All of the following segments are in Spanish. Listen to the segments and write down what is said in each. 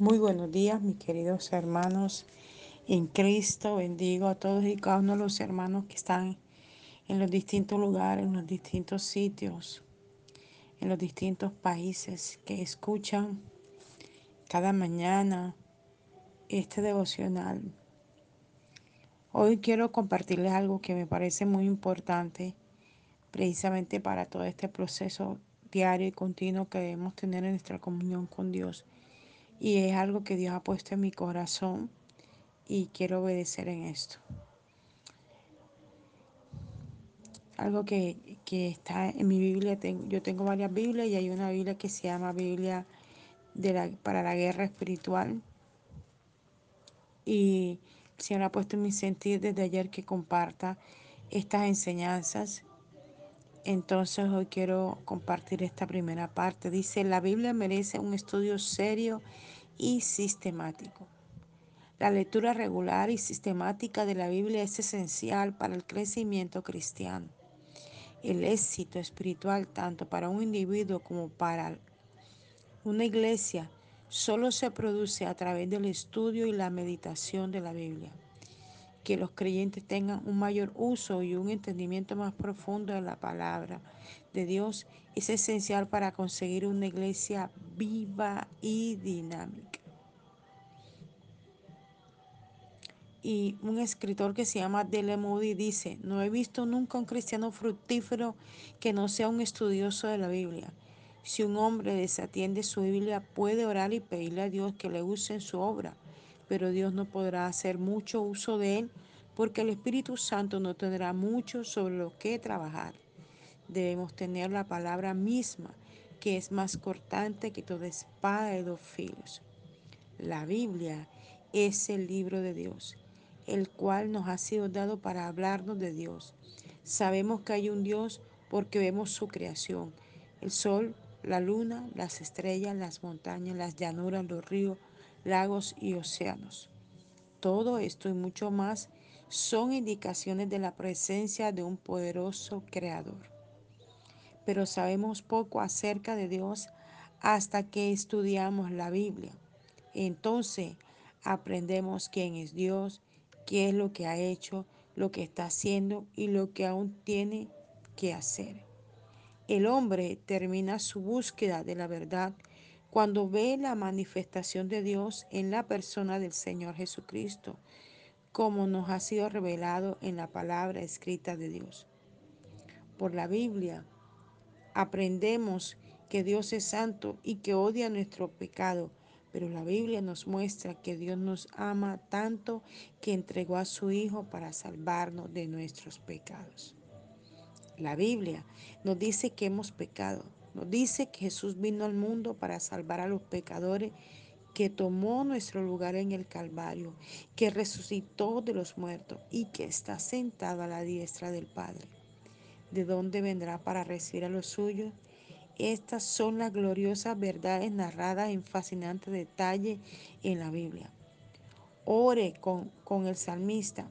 Muy buenos días, mis queridos hermanos en Cristo. Bendigo a todos y cada uno de los hermanos que están en los distintos lugares, en los distintos sitios, en los distintos países que escuchan cada mañana este devocional. Hoy quiero compartirles algo que me parece muy importante precisamente para todo este proceso diario y continuo que debemos tener en nuestra comunión con Dios y es algo que Dios ha puesto en mi corazón y quiero obedecer en esto. Algo que, está en mi Biblia, yo tengo varias Biblias y hay una Biblia que se llama Biblia de la, para la guerra espiritual. Y el Señor ha puesto en mi sentir desde ayer que comparta estas enseñanzas. Entonces hoy quiero compartir esta primera parte. Dice, la Biblia merece un estudio serio y sistemático. La lectura regular y sistemática de la Biblia es esencial para el crecimiento cristiano. El éxito espiritual, tanto para un individuo como para una iglesia, solo se produce a través del estudio y la meditación de la Biblia. Que los creyentes tengan un mayor uso y un entendimiento más profundo de la palabra de Dios es esencial para conseguir una iglesia viva y dinámica. Y un escritor que se llama Dele Moody dice, no he visto nunca un cristiano fructífero que no sea un estudioso de la Biblia. Si un hombre desatiende su Biblia, puede orar y pedirle a Dios que le use en su obra, pero Dios no podrá hacer mucho uso de él porque el Espíritu Santo no tendrá mucho sobre lo que trabajar. Debemos tener la palabra misma, que es más cortante que toda espada de dos filos. La Biblia es el libro de Dios, el cual nos ha sido dado para hablarnos de Dios. Sabemos que hay un Dios porque vemos su creación, el sol, la luna, las estrellas, las montañas, las llanuras, los ríos, lagos y océanos. Todo esto y mucho más son indicaciones de la presencia de un poderoso creador. Pero sabemos poco acerca de Dios hasta que estudiamos la Biblia. Entonces aprendemos quién es Dios, qué es lo que ha hecho, lo que está haciendo y lo que aún tiene que hacer. El hombre termina su búsqueda de la verdad cuando ve la manifestación de Dios en la persona del Señor Jesucristo, como nos ha sido revelado en la palabra escrita de Dios. Por la Biblia aprendemos que Dios es santo y que odia nuestro pecado, pero la Biblia nos muestra que Dios nos ama tanto que entregó a su Hijo para salvarnos de nuestros pecados. La Biblia nos dice que hemos pecado, dice que Jesús vino al mundo para salvar a los pecadores, que tomó nuestro lugar en el Calvario, que resucitó de los muertos y que está sentado a la diestra del Padre. ¿De dónde vendrá para recibir a los suyos? Estas son las gloriosas verdades narradas en fascinante detalle en la Biblia. Ore con, con el salmista,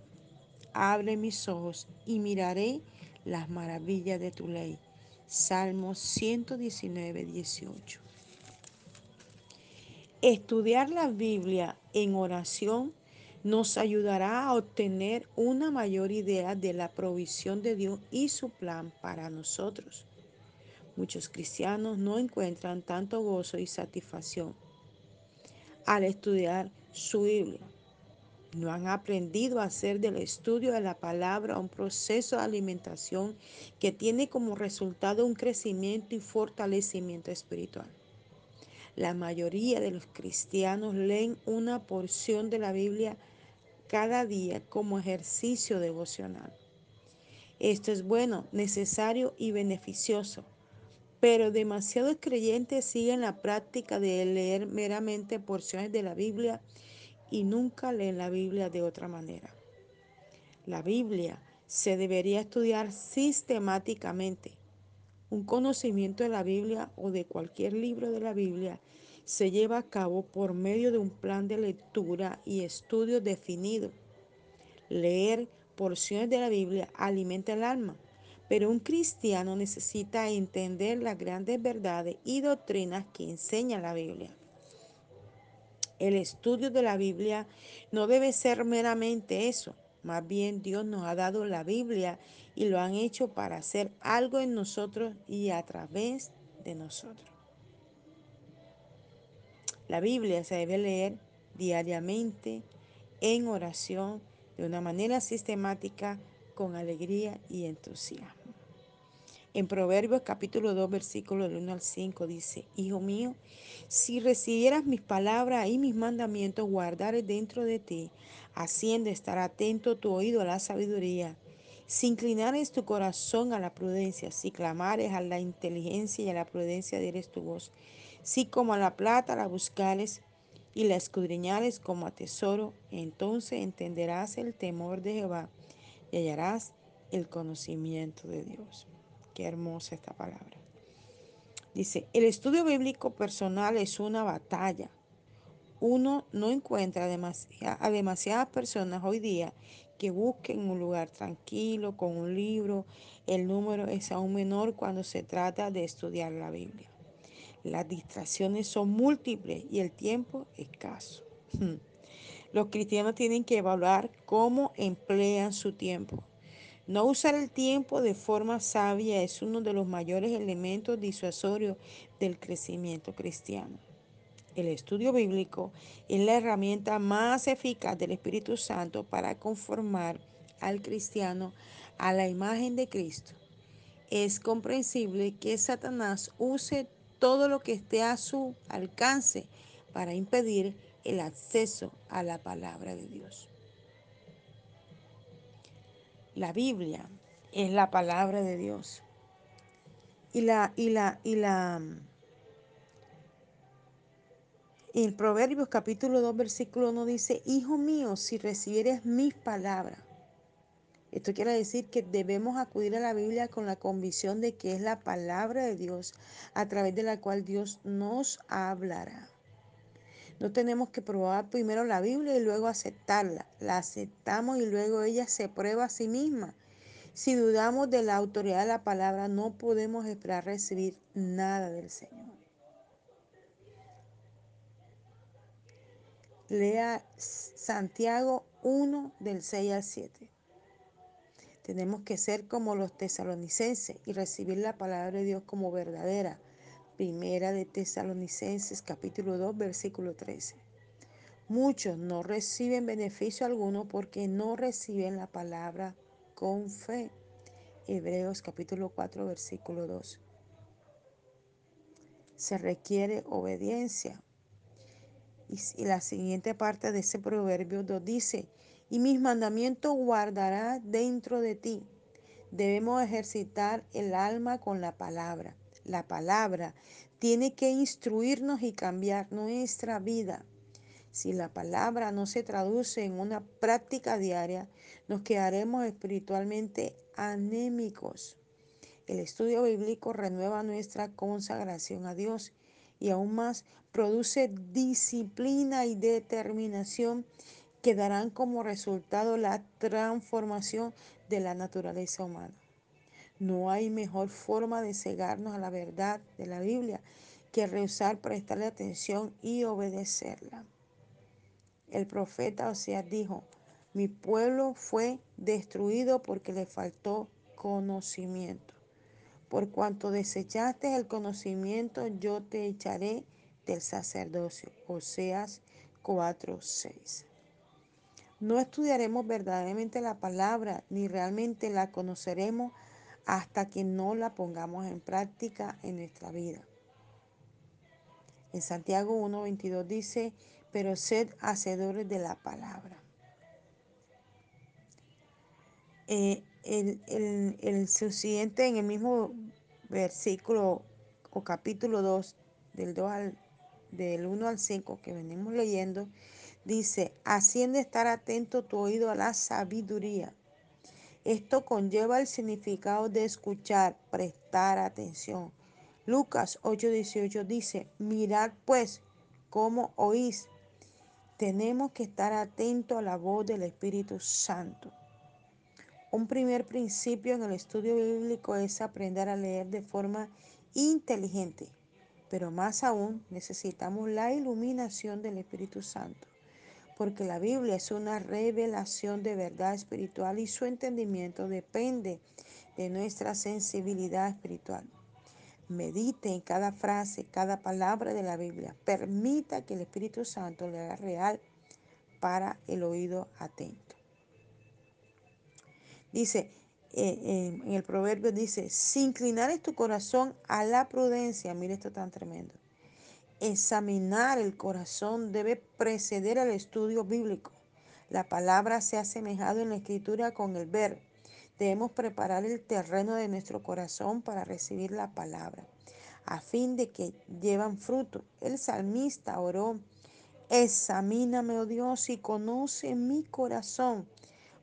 abre mis ojos y miraré las maravillas de tu ley. Salmos 119, 18. Estudiar la Biblia en oración nos ayudará a obtener una mayor idea de la provisión de Dios y su plan para nosotros. Muchos cristianos no encuentran tanto gozo y satisfacción al estudiar su Biblia. No han aprendido a hacer del estudio de la palabra un proceso de alimentación que tiene como resultado un crecimiento y fortalecimiento espiritual. La mayoría de los cristianos leen una porción de la Biblia cada día como ejercicio devocional. Esto es bueno, necesario y beneficioso, pero demasiados creyentes siguen la práctica de leer meramente porciones de la Biblia y nunca leen la Biblia de otra manera. La Biblia se debería estudiar sistemáticamente. Un conocimiento de la Biblia o de cualquier libro de la Biblia se lleva a cabo por medio de un plan de lectura y estudio definido. Leer porciones de la Biblia alimenta el alma, pero un cristiano necesita entender las grandes verdades y doctrinas que enseña la Biblia. El estudio de la Biblia no debe ser meramente eso. Más bien Dios nos ha dado la Biblia y lo han hecho para hacer algo en nosotros y a través de nosotros. La Biblia se debe leer diariamente en oración de una manera sistemática, con alegría y entusiasmo. En Proverbios capítulo 2, versículo del 1 al 5 dice, Hijo mío, si recibieras mis palabras y mis mandamientos, guardares dentro de ti, haciendo estar atento tu oído a la sabiduría, si inclinares tu corazón a la prudencia, si clamares a la inteligencia y a la prudencia dieres tu voz, si como a la plata la buscares y la escudriñares como a tesoro, entonces entenderás el temor de Jehová y hallarás el conocimiento de Dios. Qué hermosa esta palabra. Dice, el estudio bíblico personal es una batalla. Uno no encuentra a demasiadas personas hoy día que busquen un lugar tranquilo con un libro. El número es aún menor cuando se trata de estudiar la Biblia. Las distracciones son múltiples y el tiempo escaso. Los cristianos tienen que evaluar cómo emplean su tiempo. No usar el tiempo de forma sabia es uno de los mayores elementos disuasorios del crecimiento cristiano. El estudio bíblico es la herramienta más eficaz del Espíritu Santo para conformar al cristiano a la imagen de Cristo. Es comprensible que Satanás use todo lo que esté a su alcance para impedir el acceso a la palabra de Dios. La Biblia es la palabra de Dios. Y la, y la, y la, en Proverbios capítulo 2, versículo 1 dice, Hijo mío, si recibieres mis palabras. Esto quiere decir que debemos acudir a la Biblia con la convicción de que es la palabra de Dios a través de la cual Dios nos hablará. No tenemos que probar primero la Biblia y luego aceptarla. La aceptamos y luego ella se prueba a sí misma. Si dudamos de la autoridad de la palabra, no podemos esperar recibir nada del Señor. Lea Santiago 1 del 6 al 7. Tenemos que ser como los tesalonicenses y recibir la palabra de Dios como verdadera. Primera de Tesalonicenses capítulo 2 versículo 13. Muchos no reciben beneficio alguno porque no reciben la palabra con fe. Hebreos capítulo 4, versículo 2. Se requiere obediencia. Y, la siguiente parte de ese proverbio 2 dice, y mis mandamientos guardará dentro de ti. Debemos ejercitar el alma con la palabra. La palabra tiene que instruirnos y cambiar nuestra vida. Si la palabra no se traduce en una práctica diaria, nos quedaremos espiritualmente anémicos. El estudio bíblico renueva nuestra consagración a Dios y aún más produce disciplina y determinación que darán como resultado la transformación de la naturaleza humana. No hay mejor forma de cegarnos a la verdad de la Biblia que rehusar prestarle atención y obedecerla. El profeta Oseas dijo, mi pueblo fue destruido porque le faltó conocimiento. Por cuanto desechaste el conocimiento, yo te echaré del sacerdocio. Oseas 4:6. No estudiaremos verdaderamente la palabra ni realmente la conoceremos hasta que no la pongamos en práctica en nuestra vida. En Santiago 1.22 dice, pero sed hacedores de la palabra. Eh, el, el, en el mismo versículo o capítulo 2, del, 2 al, del 1 al 5 que venimos leyendo, dice, haciendo estar atento tu oído a la sabiduría. Esto conlleva el significado de escuchar, prestar atención. Lucas 8:18 dice, mirad pues cómo oís. Tenemos que estar atentos a la voz del Espíritu Santo. Un primer principio en el estudio bíblico es aprender a leer de forma inteligente. Pero más aún necesitamos la iluminación del Espíritu Santo, porque la Biblia es una revelación de verdad espiritual y su entendimiento depende de nuestra sensibilidad espiritual. Medite en cada frase, cada palabra de la Biblia. Permita que el Espíritu Santo le haga real para el oído atento. Dice, eh, eh, en el proverbio dice, si inclinares tu corazón a la prudencia, mire esto tan tremendo. Examinar el corazón debe preceder al estudio bíblico. La palabra se ha asemejado en la escritura con el ver. Debemos preparar el terreno de nuestro corazón para recibir la palabra, a fin de que llevan fruto. El salmista oró, examíname, oh Dios, y conoce mi corazón.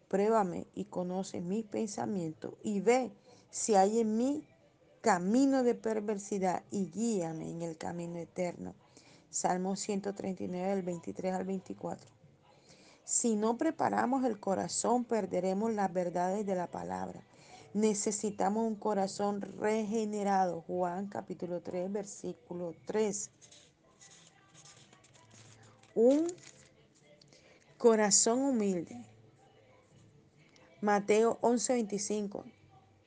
Pruébame y conoce mis pensamientos y ve si hay en mí camino de perversidad y guíame en el camino eterno. Salmo 139, del 23 al 24. Si no preparamos el corazón, perderemos las verdades de la palabra. Necesitamos un corazón regenerado. Juan capítulo 3, versículo 3. Un corazón humilde. Mateo 11, 25.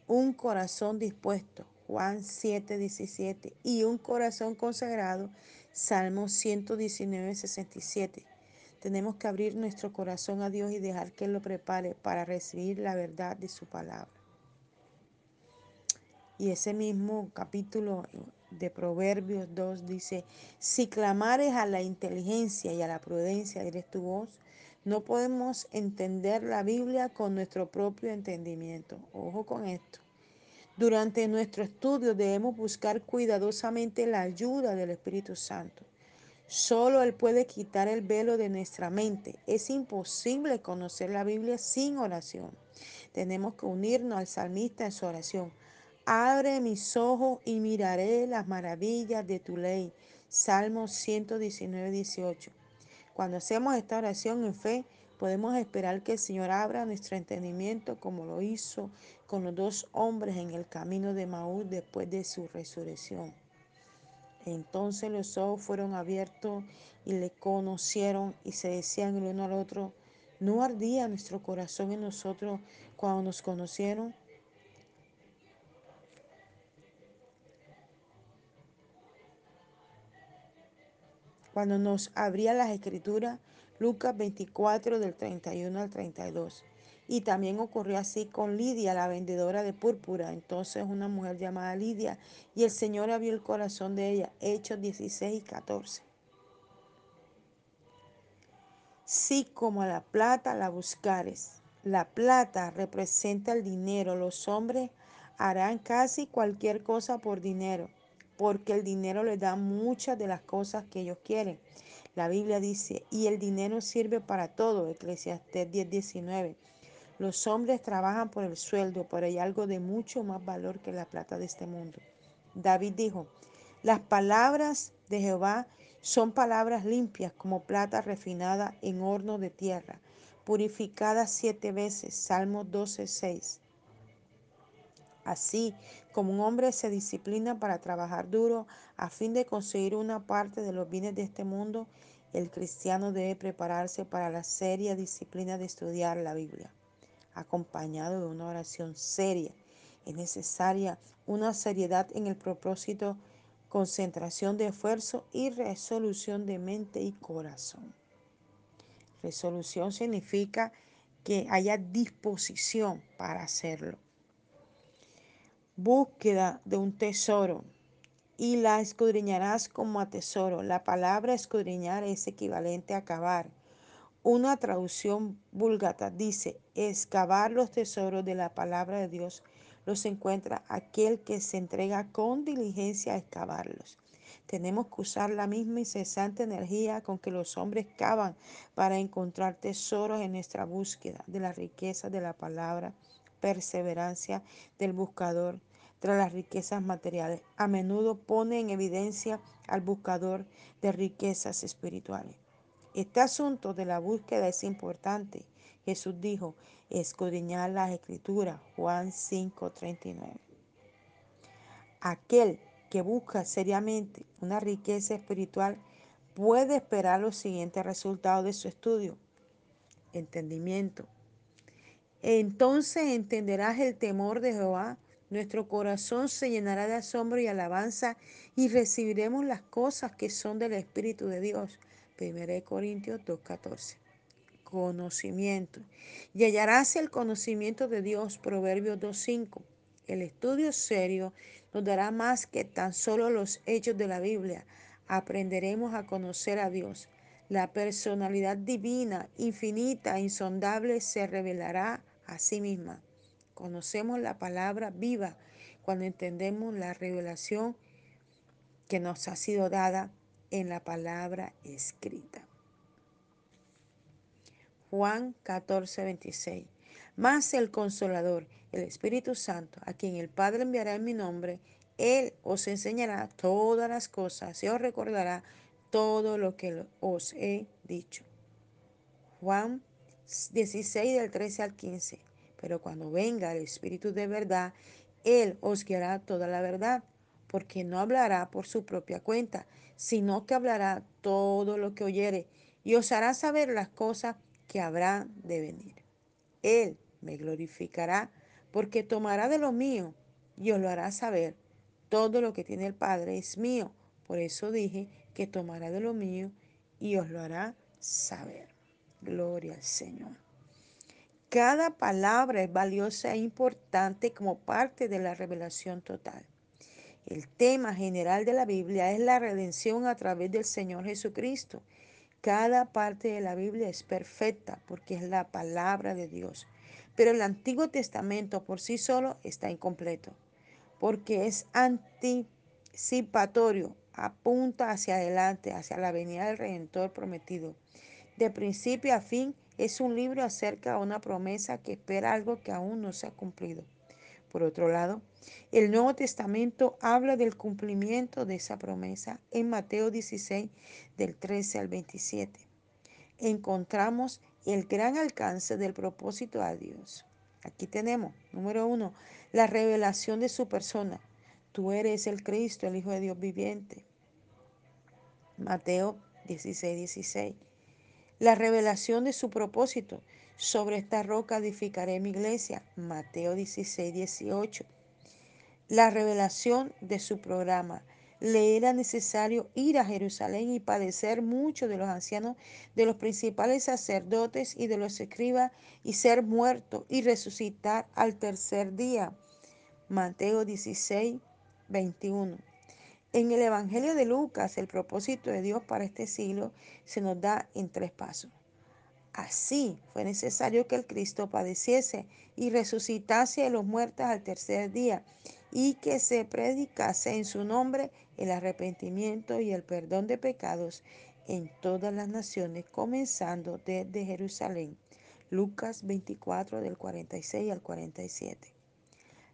Un corazón dispuesto. Juan 7, 17. Y un corazón consagrado. Salmo 119, 67. Tenemos que abrir nuestro corazón a Dios y dejar que Él lo prepare para recibir la verdad de su palabra. Y ese mismo capítulo de Proverbios 2 dice, si clamares a la inteligencia y a la prudencia, eres tu voz, no podemos entender la Biblia con nuestro propio entendimiento. Ojo con esto. Durante nuestro estudio debemos buscar cuidadosamente la ayuda del Espíritu Santo. Solo Él puede quitar el velo de nuestra mente. Es imposible conocer la Biblia sin oración. Tenemos que unirnos al salmista en su oración. Abre mis ojos y miraré las maravillas de tu ley. Salmo 119, 18. Cuando hacemos esta oración en fe, podemos esperar que el Señor abra nuestro entendimiento como lo hizo con los dos hombres en el camino de Maús después de su resurrección. Entonces los ojos fueron abiertos y le conocieron y se decían el uno al otro, ¿no ardía nuestro corazón en nosotros cuando nos conocieron? Cuando nos abría las escrituras, Lucas 24 del 31 al 32. Y también ocurrió así con Lidia, la vendedora de púrpura. Entonces una mujer llamada Lidia, y el Señor abrió el corazón de ella. Hechos 16 y 14. Si como a la plata la buscares, la plata representa el dinero, los hombres harán casi cualquier cosa por dinero, porque el dinero les da muchas de las cosas que ellos quieren. La Biblia dice, y el dinero sirve para todo, Eclesiastés 10:19. Los hombres trabajan por el sueldo, pero hay algo de mucho más valor que la plata de este mundo. David dijo, las palabras de Jehová son palabras limpias como plata refinada en horno de tierra, purificada siete veces. Salmo 12:6. Así como un hombre se disciplina para trabajar duro a fin de conseguir una parte de los bienes de este mundo, el cristiano debe prepararse para la seria disciplina de estudiar la Biblia acompañado de una oración seria. Es necesaria una seriedad en el propósito, concentración de esfuerzo y resolución de mente y corazón. Resolución significa que haya disposición para hacerlo. Búsqueda de un tesoro y la escudriñarás como a tesoro. La palabra escudriñar es equivalente a cavar una traducción búlgata dice, excavar los tesoros de la palabra de Dios los encuentra aquel que se entrega con diligencia a excavarlos. Tenemos que usar la misma incesante energía con que los hombres cavan para encontrar tesoros en nuestra búsqueda de la riqueza de la palabra, perseverancia del buscador tras las riquezas materiales. A menudo pone en evidencia al buscador de riquezas espirituales. Este asunto de la búsqueda es importante. Jesús dijo, escudriñar las escrituras, Juan 5:39. Aquel que busca seriamente una riqueza espiritual puede esperar los siguientes resultados de su estudio. Entendimiento. Entonces entenderás el temor de Jehová, nuestro corazón se llenará de asombro y alabanza y recibiremos las cosas que son del Espíritu de Dios. 1 Corintios 2.14 conocimiento. Y hallarás el conocimiento de Dios, Proverbios 2.5. El estudio serio nos dará más que tan solo los hechos de la Biblia. Aprenderemos a conocer a Dios. La personalidad divina, infinita, insondable, se revelará a sí misma. Conocemos la palabra viva cuando entendemos la revelación que nos ha sido dada en la palabra escrita. Juan 14, 26. Más el consolador, el Espíritu Santo, a quien el Padre enviará en mi nombre, Él os enseñará todas las cosas y os recordará todo lo que os he dicho. Juan 16 del 13 al 15. Pero cuando venga el Espíritu de verdad, Él os guiará toda la verdad, porque no hablará por su propia cuenta, sino que hablará todo lo que oyere y os hará saber las cosas que habrá de venir. Él me glorificará porque tomará de lo mío y os lo hará saber. Todo lo que tiene el Padre es mío. Por eso dije que tomará de lo mío y os lo hará saber. Gloria al Señor. Cada palabra es valiosa e importante como parte de la revelación total. El tema general de la Biblia es la redención a través del Señor Jesucristo. Cada parte de la Biblia es perfecta porque es la palabra de Dios. Pero el Antiguo Testamento por sí solo está incompleto porque es anticipatorio, apunta hacia adelante, hacia la venida del Redentor prometido. De principio a fin es un libro acerca de una promesa que espera algo que aún no se ha cumplido. Por otro lado, el Nuevo Testamento habla del cumplimiento de esa promesa en Mateo 16, del 13 al 27. Encontramos el gran alcance del propósito de Dios. Aquí tenemos, número uno, la revelación de su persona. Tú eres el Cristo, el Hijo de Dios viviente. Mateo 16, 16. La revelación de su propósito. Sobre esta roca edificaré mi iglesia. Mateo 16, 18. La revelación de su programa. Le era necesario ir a Jerusalén y padecer mucho de los ancianos, de los principales sacerdotes y de los escribas, y ser muerto y resucitar al tercer día. Mateo 16, 21. En el Evangelio de Lucas, el propósito de Dios para este siglo se nos da en tres pasos. Así fue necesario que el Cristo padeciese y resucitase de los muertos al tercer día y que se predicase en su nombre el arrepentimiento y el perdón de pecados en todas las naciones, comenzando desde Jerusalén. Lucas 24 del 46 al 47.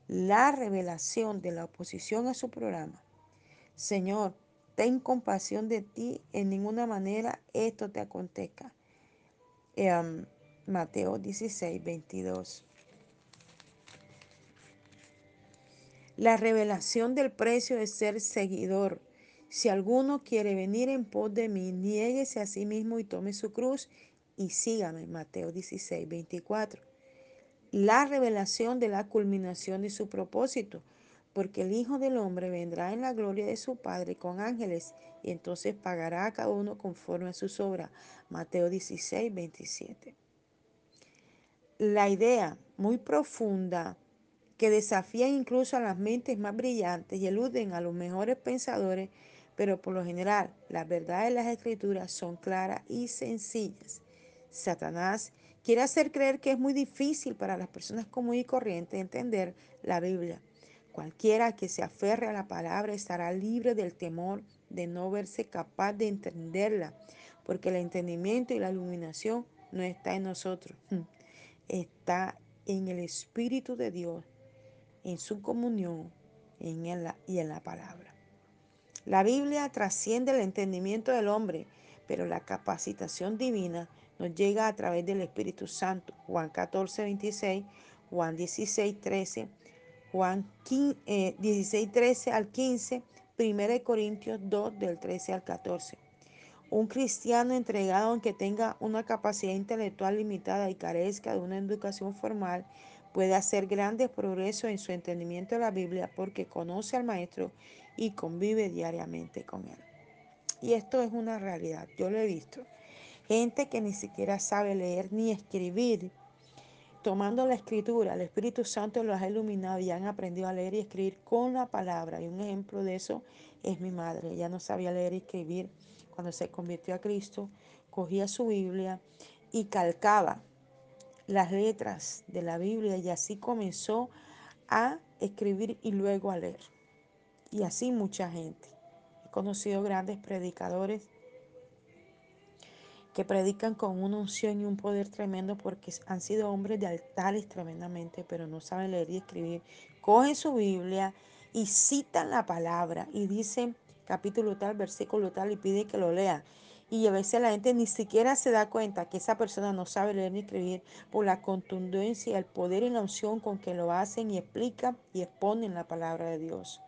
La revelación de la oposición a su programa. Señor, ten compasión de ti, en ninguna manera esto te acontezca. Eh, Mateo 16, 22. La revelación del precio de ser seguidor. Si alguno quiere venir en pos de mí, niéguese a sí mismo y tome su cruz y sígame. Mateo 16, 24. La revelación de la culminación de su propósito porque el Hijo del Hombre vendrá en la gloria de su Padre con ángeles y entonces pagará a cada uno conforme a sus obras. Mateo 16, 27. La idea muy profunda que desafía incluso a las mentes más brillantes y eluden a los mejores pensadores, pero por lo general las verdades de las escrituras son claras y sencillas. Satanás quiere hacer creer que es muy difícil para las personas común y corriente entender la Biblia. Cualquiera que se aferre a la palabra estará libre del temor de no verse capaz de entenderla, porque el entendimiento y la iluminación no está en nosotros, está en el Espíritu de Dios, en su comunión en y en la palabra. La Biblia trasciende el entendimiento del hombre, pero la capacitación divina nos llega a través del Espíritu Santo. Juan 14, 26, Juan 16, 13 Juan 16, 13 al 15, 1 Corintios 2 del 13 al 14. Un cristiano entregado, aunque tenga una capacidad intelectual limitada y carezca de una educación formal, puede hacer grandes progresos en su entendimiento de la Biblia porque conoce al Maestro y convive diariamente con él. Y esto es una realidad, yo lo he visto. Gente que ni siquiera sabe leer ni escribir, tomando la escritura, el Espíritu Santo los ha iluminado y han aprendido a leer y escribir con la palabra. Y un ejemplo de eso es mi madre. Ella no sabía leer y escribir cuando se convirtió a Cristo. Cogía su Biblia y calcaba las letras de la Biblia y así comenzó a escribir y luego a leer. Y así mucha gente. He conocido grandes predicadores que predican con una unción y un poder tremendo porque han sido hombres de altares tremendamente, pero no saben leer y escribir. Cogen su Biblia y citan la palabra y dicen capítulo tal, versículo tal y piden que lo lea. Y a veces la gente ni siquiera se da cuenta que esa persona no sabe leer ni escribir por la contundencia, el poder y la unción con que lo hacen y explican y exponen la palabra de Dios.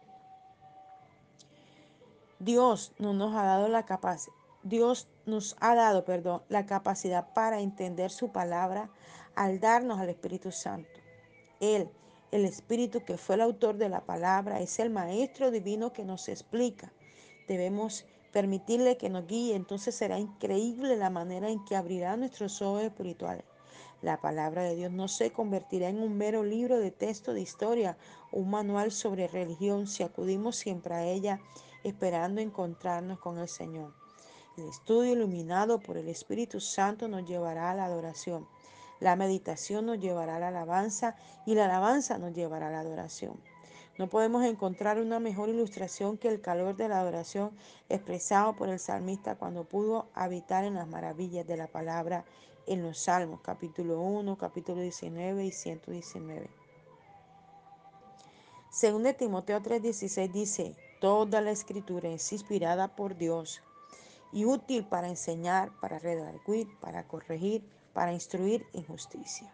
Dios no nos ha dado la capacidad Dios nos ha dado, perdón, la capacidad para entender su palabra al darnos al Espíritu Santo. Él, el Espíritu que fue el autor de la palabra, es el Maestro divino que nos explica. Debemos permitirle que nos guíe, entonces será increíble la manera en que abrirá nuestros ojos espirituales. La palabra de Dios no se convertirá en un mero libro de texto de historia, un manual sobre religión si acudimos siempre a ella esperando encontrarnos con el Señor. El estudio iluminado por el Espíritu Santo nos llevará a la adoración. La meditación nos llevará a la alabanza y la alabanza nos llevará a la adoración. No podemos encontrar una mejor ilustración que el calor de la adoración expresado por el salmista cuando pudo habitar en las maravillas de la palabra en los Salmos, capítulo 1, capítulo 19 y 119. Según de Timoteo 3:16 dice, toda la escritura es inspirada por Dios y útil para enseñar, para redarguir, para corregir, para instruir en justicia.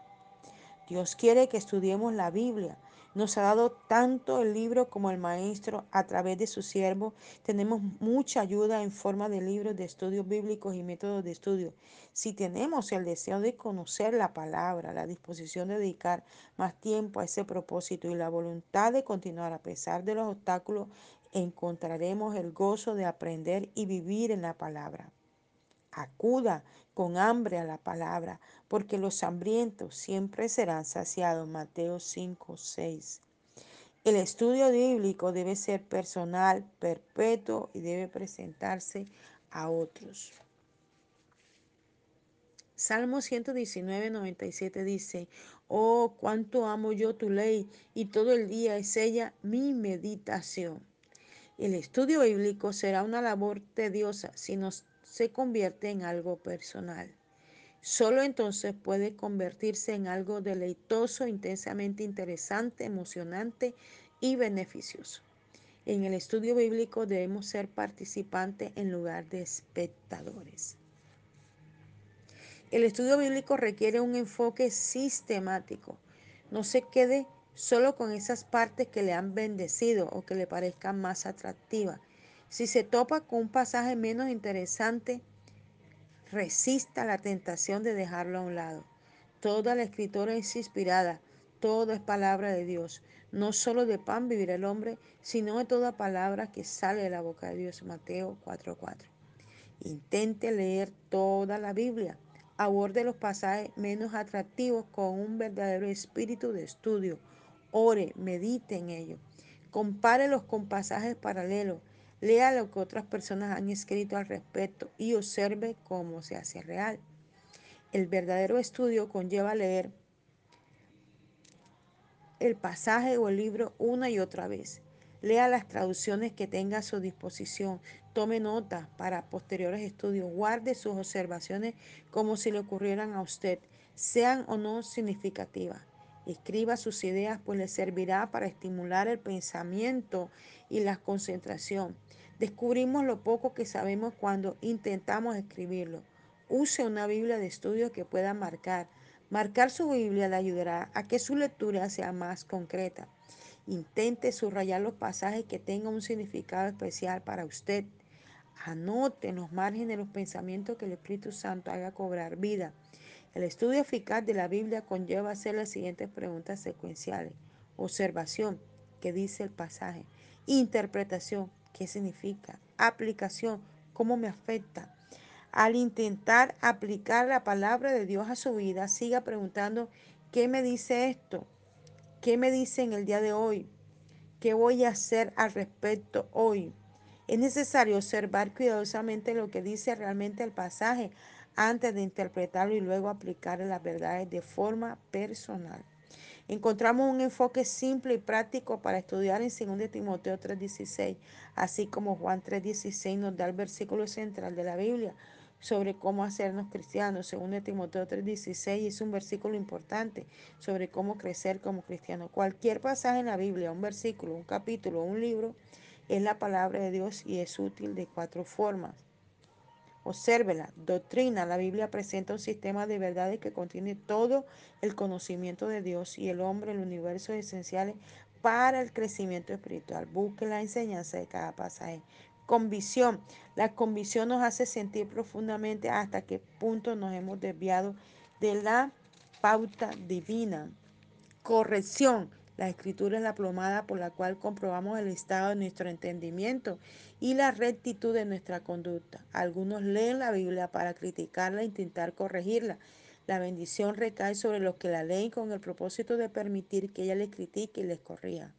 Dios quiere que estudiemos la Biblia. Nos ha dado tanto el libro como el maestro a través de su siervo. Tenemos mucha ayuda en forma de libros de estudios bíblicos y métodos de estudio. Si tenemos el deseo de conocer la palabra, la disposición de dedicar más tiempo a ese propósito y la voluntad de continuar a pesar de los obstáculos encontraremos el gozo de aprender y vivir en la palabra. Acuda con hambre a la palabra, porque los hambrientos siempre serán saciados. Mateo 5, 6. El estudio bíblico debe ser personal, perpetuo y debe presentarse a otros. Salmo 119, 97 dice, Oh, cuánto amo yo tu ley, y todo el día es ella mi meditación. El estudio bíblico será una labor tediosa si no se convierte en algo personal. Solo entonces puede convertirse en algo deleitoso, intensamente interesante, emocionante y beneficioso. En el estudio bíblico debemos ser participantes en lugar de espectadores. El estudio bíblico requiere un enfoque sistemático. No se quede solo con esas partes que le han bendecido o que le parezcan más atractivas. Si se topa con un pasaje menos interesante, resista la tentación de dejarlo a un lado. Toda la escritura es inspirada, todo es palabra de Dios. No solo de pan vivirá el hombre, sino de toda palabra que sale de la boca de Dios. Mateo 4:4. Intente leer toda la Biblia. Aborde los pasajes menos atractivos con un verdadero espíritu de estudio ore, medite en ello. Compárelos con pasajes paralelos. Lea lo que otras personas han escrito al respecto y observe cómo se hace real. El verdadero estudio conlleva leer el pasaje o el libro una y otra vez. Lea las traducciones que tenga a su disposición. Tome notas para posteriores estudios. Guarde sus observaciones como si le ocurrieran a usted, sean o no significativas. Escriba sus ideas, pues le servirá para estimular el pensamiento y la concentración. Descubrimos lo poco que sabemos cuando intentamos escribirlo. Use una Biblia de estudio que pueda marcar. Marcar su Biblia le ayudará a que su lectura sea más concreta. Intente subrayar los pasajes que tengan un significado especial para usted. Anote en los márgenes los pensamientos que el Espíritu Santo haga cobrar vida. El estudio eficaz de la Biblia conlleva hacer las siguientes preguntas secuenciales. Observación, ¿qué dice el pasaje? Interpretación, ¿qué significa? Aplicación, ¿cómo me afecta? Al intentar aplicar la palabra de Dios a su vida, siga preguntando, ¿qué me dice esto? ¿Qué me dice en el día de hoy? ¿Qué voy a hacer al respecto hoy? Es necesario observar cuidadosamente lo que dice realmente el pasaje antes de interpretarlo y luego aplicar las verdades de forma personal. Encontramos un enfoque simple y práctico para estudiar en 2 Timoteo 3:16, así como Juan 3:16 nos da el versículo central de la Biblia sobre cómo hacernos cristianos. 2 Timoteo 3:16 es un versículo importante sobre cómo crecer como cristiano. Cualquier pasaje en la Biblia, un versículo, un capítulo, un libro, es la palabra de Dios y es útil de cuatro formas. Obsérvela, doctrina. La Biblia presenta un sistema de verdades que contiene todo el conocimiento de Dios y el hombre, el universo esenciales para el crecimiento espiritual. Busque la enseñanza de cada pasaje. Convicción. La convicción nos hace sentir profundamente hasta qué punto nos hemos desviado de la pauta divina. Corrección. La escritura es la plomada por la cual comprobamos el estado de nuestro entendimiento y la rectitud de nuestra conducta. Algunos leen la Biblia para criticarla e intentar corregirla. La bendición recae sobre los que la leen con el propósito de permitir que ella les critique y les corrija.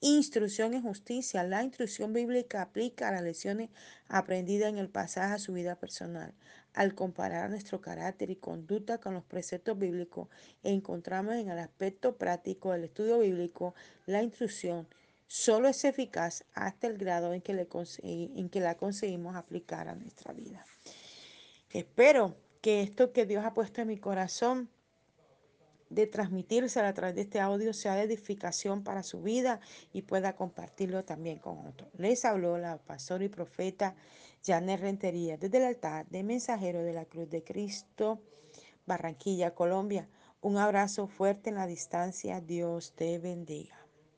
Instrucción en justicia. La instrucción bíblica aplica a las lecciones aprendidas en el pasaje a su vida personal. Al comparar nuestro carácter y conducta con los preceptos bíblicos, encontramos en el aspecto práctico del estudio bíblico la instrucción solo es eficaz hasta el grado en que, la conseguimos aplicar a nuestra vida. Espero que esto que Dios ha puesto en mi corazón de transmitirse a través de este audio sea de edificación para su vida y pueda compartirlo también con otros. Les habló la pastora y profeta Janet Rentería desde el altar de Mensajero de la Cruz de Cristo, Barranquilla, Colombia. Un abrazo fuerte en la distancia. Dios te bendiga.